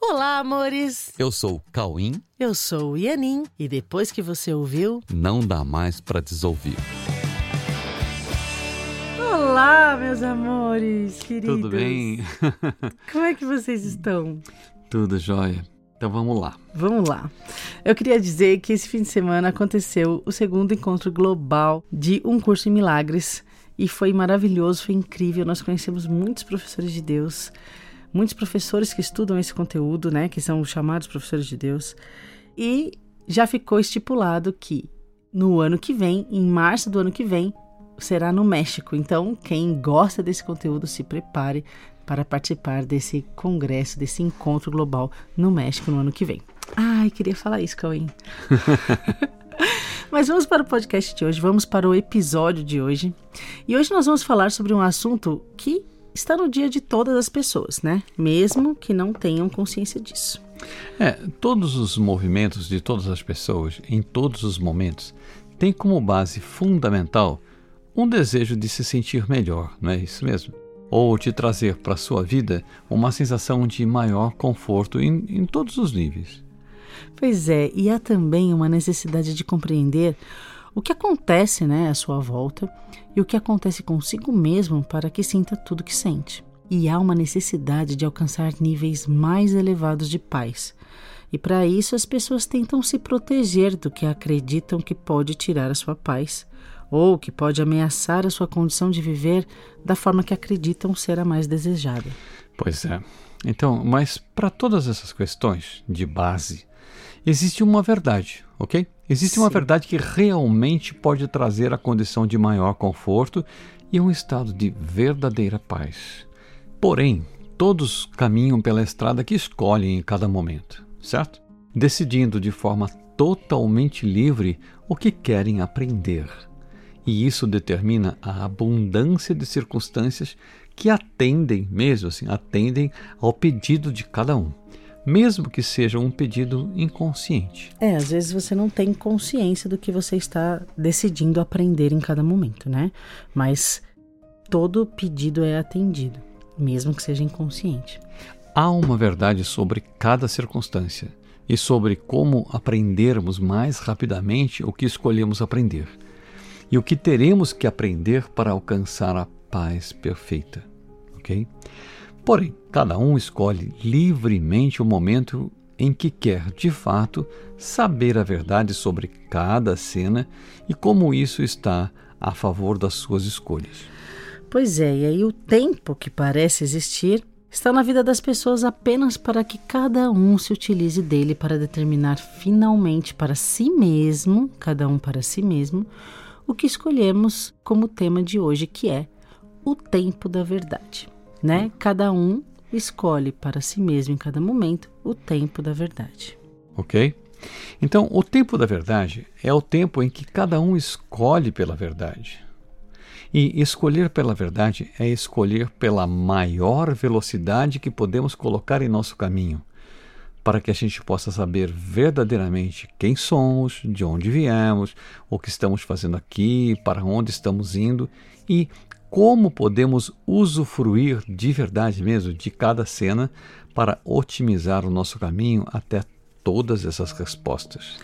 Olá, amores! Eu sou o Cauim. Eu sou o Ianin. E depois que você ouviu, não dá mais para desouvir. Olá, meus amores, queridos. Tudo bem? Como é que vocês estão? Tudo jóia. Então vamos lá. Vamos lá. Eu queria dizer que esse fim de semana aconteceu o segundo encontro global de Um Curso em Milagres e foi maravilhoso, foi incrível. Nós conhecemos muitos professores de Deus muitos professores que estudam esse conteúdo, né, que são chamados professores de Deus, e já ficou estipulado que no ano que vem, em março do ano que vem, será no México. Então, quem gosta desse conteúdo, se prepare para participar desse congresso, desse encontro global no México no ano que vem. Ai, queria falar isso, Cauê. Mas vamos para o podcast de hoje, vamos para o episódio de hoje. E hoje nós vamos falar sobre um assunto que está no dia de todas as pessoas, né? Mesmo que não tenham consciência disso. É, todos os movimentos de todas as pessoas, em todos os momentos, têm como base fundamental um desejo de se sentir melhor, não é isso mesmo? Ou de trazer para a sua vida uma sensação de maior conforto em, em todos os níveis. Pois é, e há também uma necessidade de compreender o que acontece né, à sua volta e o que acontece consigo mesmo para que sinta tudo que sente. E há uma necessidade de alcançar níveis mais elevados de paz. E para isso as pessoas tentam se proteger do que acreditam que pode tirar a sua paz ou que pode ameaçar a sua condição de viver da forma que acreditam ser a mais desejada. Pois é. Então, mas para todas essas questões de base, existe uma verdade, ok? Existe Sim. uma verdade que realmente pode trazer a condição de maior conforto e um estado de verdadeira paz. Porém, todos caminham pela estrada que escolhem em cada momento, certo? Decidindo de forma totalmente livre o que querem aprender. E isso determina a abundância de circunstâncias que atendem, mesmo assim, atendem ao pedido de cada um mesmo que seja um pedido inconsciente. É, às vezes você não tem consciência do que você está decidindo aprender em cada momento, né? Mas todo pedido é atendido, mesmo que seja inconsciente. Há uma verdade sobre cada circunstância e sobre como aprendermos mais rapidamente o que escolhemos aprender e o que teremos que aprender para alcançar a paz perfeita, ok? Porém, cada um escolhe livremente o momento em que quer, de fato, saber a verdade sobre cada cena e como isso está a favor das suas escolhas. Pois é, e aí o tempo que parece existir está na vida das pessoas apenas para que cada um se utilize dele para determinar finalmente para si mesmo, cada um para si mesmo, o que escolhemos como tema de hoje, que é o tempo da verdade né? Cada um escolhe para si mesmo em cada momento o tempo da verdade. Ok? Então, o tempo da verdade é o tempo em que cada um escolhe pela verdade. E escolher pela verdade é escolher pela maior velocidade que podemos colocar em nosso caminho, para que a gente possa saber verdadeiramente quem somos, de onde viemos, o que estamos fazendo aqui, para onde estamos indo e como podemos usufruir de verdade mesmo de cada cena para otimizar o nosso caminho até todas essas respostas.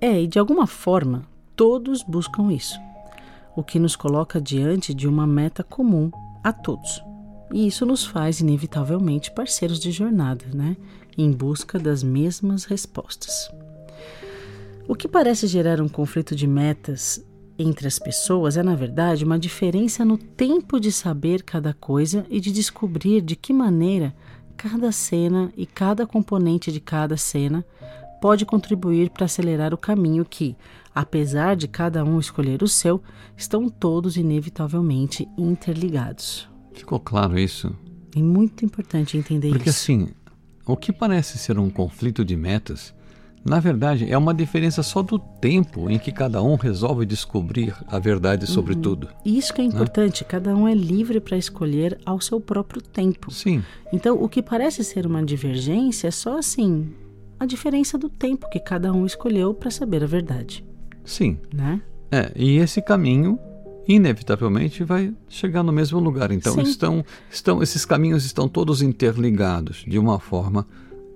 É, e de alguma forma, todos buscam isso, o que nos coloca diante de uma meta comum a todos. E isso nos faz, inevitavelmente, parceiros de jornada, né? Em busca das mesmas respostas. O que parece gerar um conflito de metas entre as pessoas é, na verdade, uma diferença no tempo de saber cada coisa e de descobrir de que maneira cada cena e cada componente de cada cena pode contribuir para acelerar o caminho que, apesar de cada um escolher o seu, estão todos inevitavelmente interligados. Ficou claro isso? É muito importante entender Porque, isso. Porque assim, o que parece ser um conflito de metas na verdade, é uma diferença só do tempo em que cada um resolve descobrir a verdade sobre uhum. tudo. Isso que é né? importante, né? cada um é livre para escolher ao seu próprio tempo. Sim. Então, o que parece ser uma divergência é só assim, a diferença do tempo que cada um escolheu para saber a verdade. Sim. Né? É, e esse caminho inevitavelmente vai chegar no mesmo lugar. Então, estão, estão, esses caminhos estão todos interligados de uma forma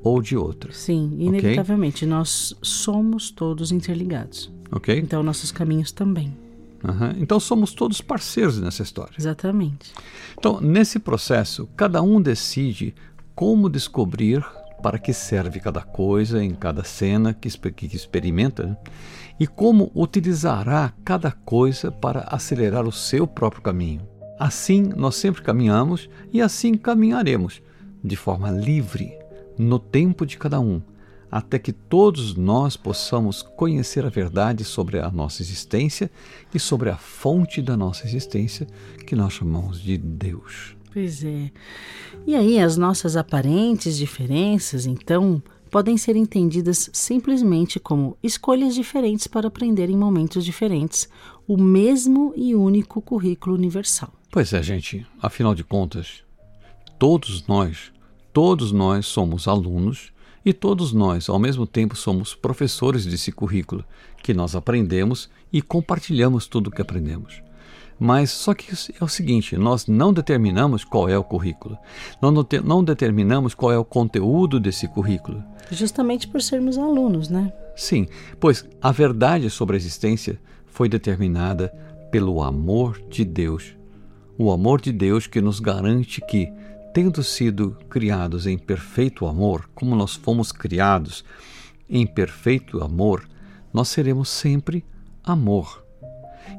ou de outra. Sim, inevitavelmente. Okay? Nós somos todos interligados. Ok. Então, nossos caminhos também. Uhum. Então, somos todos parceiros nessa história. Exatamente. Então, nesse processo, cada um decide como descobrir para que serve cada coisa em cada cena que, que experimenta né? e como utilizará cada coisa para acelerar o seu próprio caminho. Assim, nós sempre caminhamos e assim caminharemos, de forma livre, no tempo de cada um, até que todos nós possamos conhecer a verdade sobre a nossa existência e sobre a fonte da nossa existência, que nós chamamos de Deus. Pois é. E aí, as nossas aparentes diferenças, então, podem ser entendidas simplesmente como escolhas diferentes para aprender em momentos diferentes o mesmo e único currículo universal. Pois é, gente. Afinal de contas, todos nós Todos nós somos alunos e todos nós, ao mesmo tempo, somos professores desse currículo que nós aprendemos e compartilhamos tudo o que aprendemos. Mas só que é o seguinte: nós não determinamos qual é o currículo, nós não, não determinamos qual é o conteúdo desse currículo. Justamente por sermos alunos, né? Sim, pois a verdade sobre a existência foi determinada pelo amor de Deus. O amor de Deus que nos garante que tendo sido criados em perfeito amor, como nós fomos criados em perfeito amor, nós seremos sempre amor.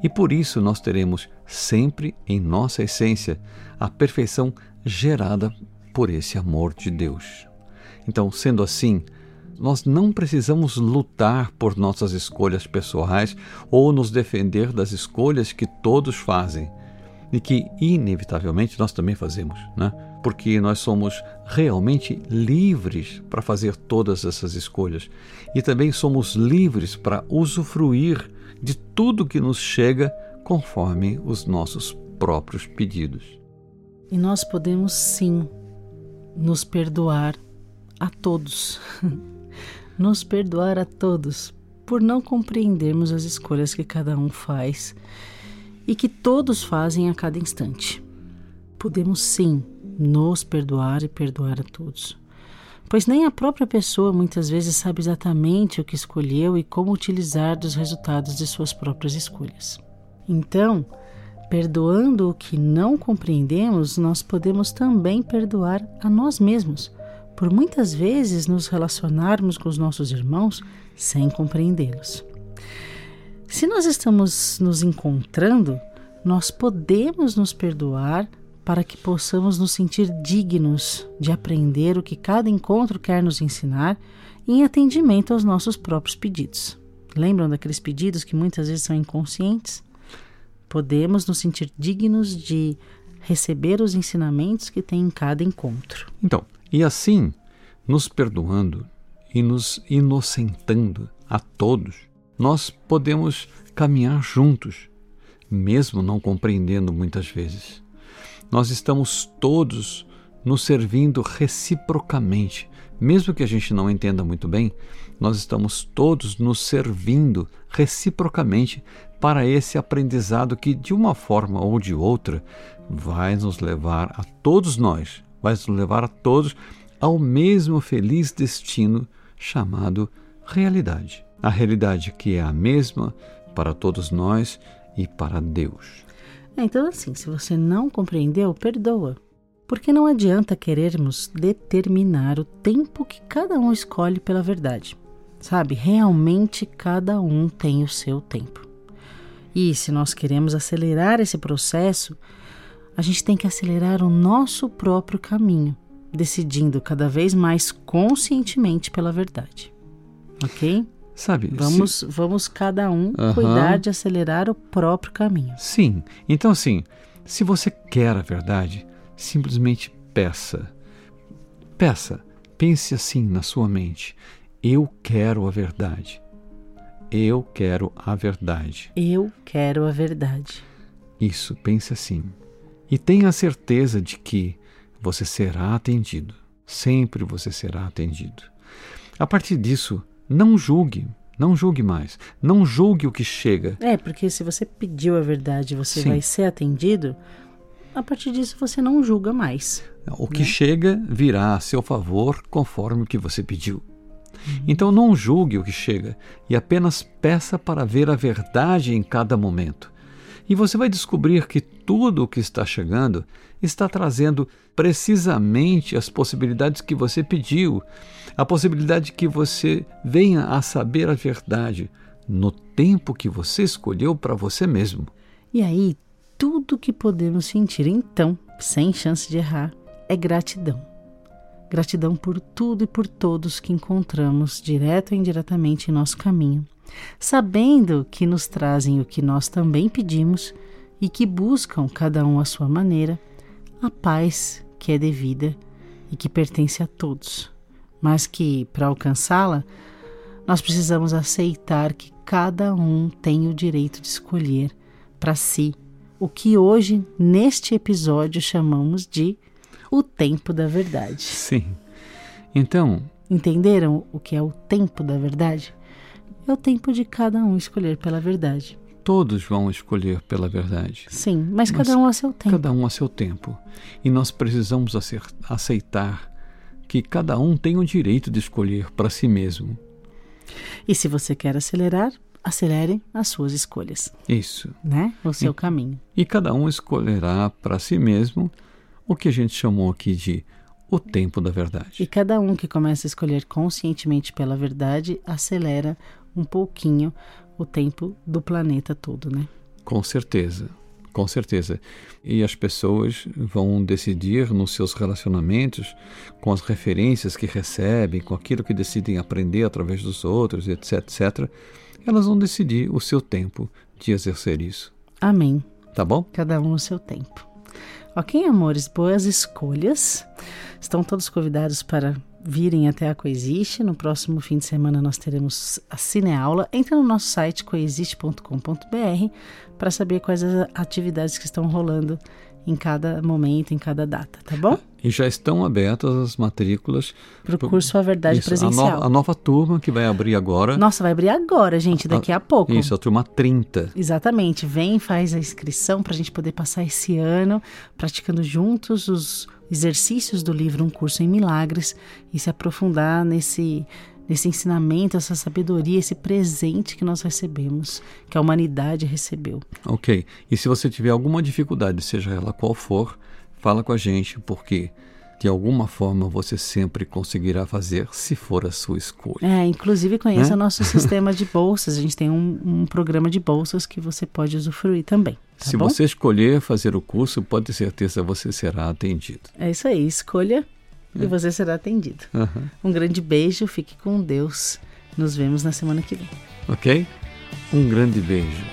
E por isso nós teremos sempre em nossa essência a perfeição gerada por esse amor de Deus. Então, sendo assim, nós não precisamos lutar por nossas escolhas pessoais ou nos defender das escolhas que todos fazem e que, inevitavelmente, nós também fazemos, né? Porque nós somos realmente livres para fazer todas essas escolhas e também somos livres para usufruir de tudo que nos chega conforme os nossos próprios pedidos. E nós podemos sim nos perdoar a todos, nos perdoar a todos por não compreendermos as escolhas que cada um faz e que todos fazem a cada instante. Podemos sim nos perdoar e perdoar a todos. Pois nem a própria pessoa muitas vezes sabe exatamente o que escolheu e como utilizar dos resultados de suas próprias escolhas. Então, perdoando o que não compreendemos, nós podemos também perdoar a nós mesmos, por muitas vezes nos relacionarmos com os nossos irmãos sem compreendê-los. Se nós estamos nos encontrando, nós podemos nos perdoar para que possamos nos sentir dignos de aprender o que cada encontro quer nos ensinar em atendimento aos nossos próprios pedidos. Lembram daqueles pedidos que muitas vezes são inconscientes? Podemos nos sentir dignos de receber os ensinamentos que tem em cada encontro. Então, e assim, nos perdoando e nos inocentando a todos, nós podemos caminhar juntos, mesmo não compreendendo muitas vezes nós estamos todos nos servindo reciprocamente. Mesmo que a gente não entenda muito bem, nós estamos todos nos servindo reciprocamente para esse aprendizado que, de uma forma ou de outra, vai nos levar a todos nós, vai nos levar a todos ao mesmo feliz destino chamado realidade. A realidade que é a mesma para todos nós e para Deus. Então, assim, se você não compreendeu, perdoa. Porque não adianta querermos determinar o tempo que cada um escolhe pela verdade. Sabe? Realmente cada um tem o seu tempo. E se nós queremos acelerar esse processo, a gente tem que acelerar o nosso próprio caminho, decidindo cada vez mais conscientemente pela verdade. Ok? Sabe? Vamos, se... vamos cada um uhum. cuidar de acelerar o próprio caminho. Sim. Então, assim, se você quer a verdade, simplesmente peça. Peça. Pense assim na sua mente: eu quero a verdade. Eu quero a verdade. Eu quero a verdade. Isso, pense assim. E tenha a certeza de que você será atendido. Sempre você será atendido. A partir disso, não julgue, não julgue mais. Não julgue o que chega. É, porque se você pediu a verdade você Sim. vai ser atendido, a partir disso você não julga mais. O que né? chega virá a seu favor conforme o que você pediu. Uhum. Então não julgue o que chega e apenas peça para ver a verdade em cada momento. E você vai descobrir que tudo o que está chegando está trazendo precisamente as possibilidades que você pediu, a possibilidade que você venha a saber a verdade no tempo que você escolheu para você mesmo. E aí, tudo que podemos sentir então, sem chance de errar, é gratidão. Gratidão por tudo e por todos que encontramos, direto ou indiretamente, em nosso caminho, sabendo que nos trazem o que nós também pedimos e que buscam, cada um à sua maneira, a paz que é devida e que pertence a todos, mas que, para alcançá-la, nós precisamos aceitar que cada um tem o direito de escolher para si o que hoje, neste episódio, chamamos de o tempo da verdade. Sim. Então. Entenderam o que é o tempo da verdade? É o tempo de cada um escolher pela verdade. Todos vão escolher pela verdade. Sim, mas, mas cada um a seu tempo. Cada um a seu tempo. E nós precisamos aceitar que cada um tem o direito de escolher para si mesmo. E se você quer acelerar, acelere as suas escolhas. Isso. Né? O seu e, caminho. E cada um escolherá para si mesmo o que a gente chamou aqui de o tempo da verdade. E cada um que começa a escolher conscientemente pela verdade acelera um pouquinho o tempo do planeta todo, né? Com certeza. Com certeza. E as pessoas vão decidir nos seus relacionamentos, com as referências que recebem, com aquilo que decidem aprender através dos outros, etc, etc, elas vão decidir o seu tempo de exercer isso. Amém. Tá bom? Cada um o seu tempo. Ok, amores, boas escolhas. Estão todos convidados para virem até a Coexiste. No próximo fim de semana nós teremos a cineaula. Entra no nosso site coexiste.com.br para saber quais as atividades que estão rolando em cada momento, em cada data, tá bom? E já estão abertas as matrículas para o curso A Verdade isso, Presencial. A, no, a, nova turma que vai abrir agora. Nossa, vai abrir agora, gente, daqui a, a pouco. Isso, a turma 30. Exatamente. Vem, faz a inscrição para a gente poder passar esse ano praticando juntos os exercícios do livro Um Curso em Milagres e se aprofundar nesse nesse ensinamento, essa sabedoria, esse presente que nós recebemos, que a humanidade recebeu. Ok. E se você tiver alguma dificuldade, seja ela qual for, fala com a gente, porque de alguma forma você sempre conseguirá fazer se for a sua escolha. É, inclusive conheça né? o nosso sistema de bolsas. A gente tem um, um, programa de bolsas que você pode usufruir também. Tá se bom? você escolher fazer o curso, pode ter certeza você será atendido. É isso aí, escolha e você será atendido. Uhum. Um grande beijo, fique com Deus. Nos vemos na semana que vem. Ok? Um grande beijo.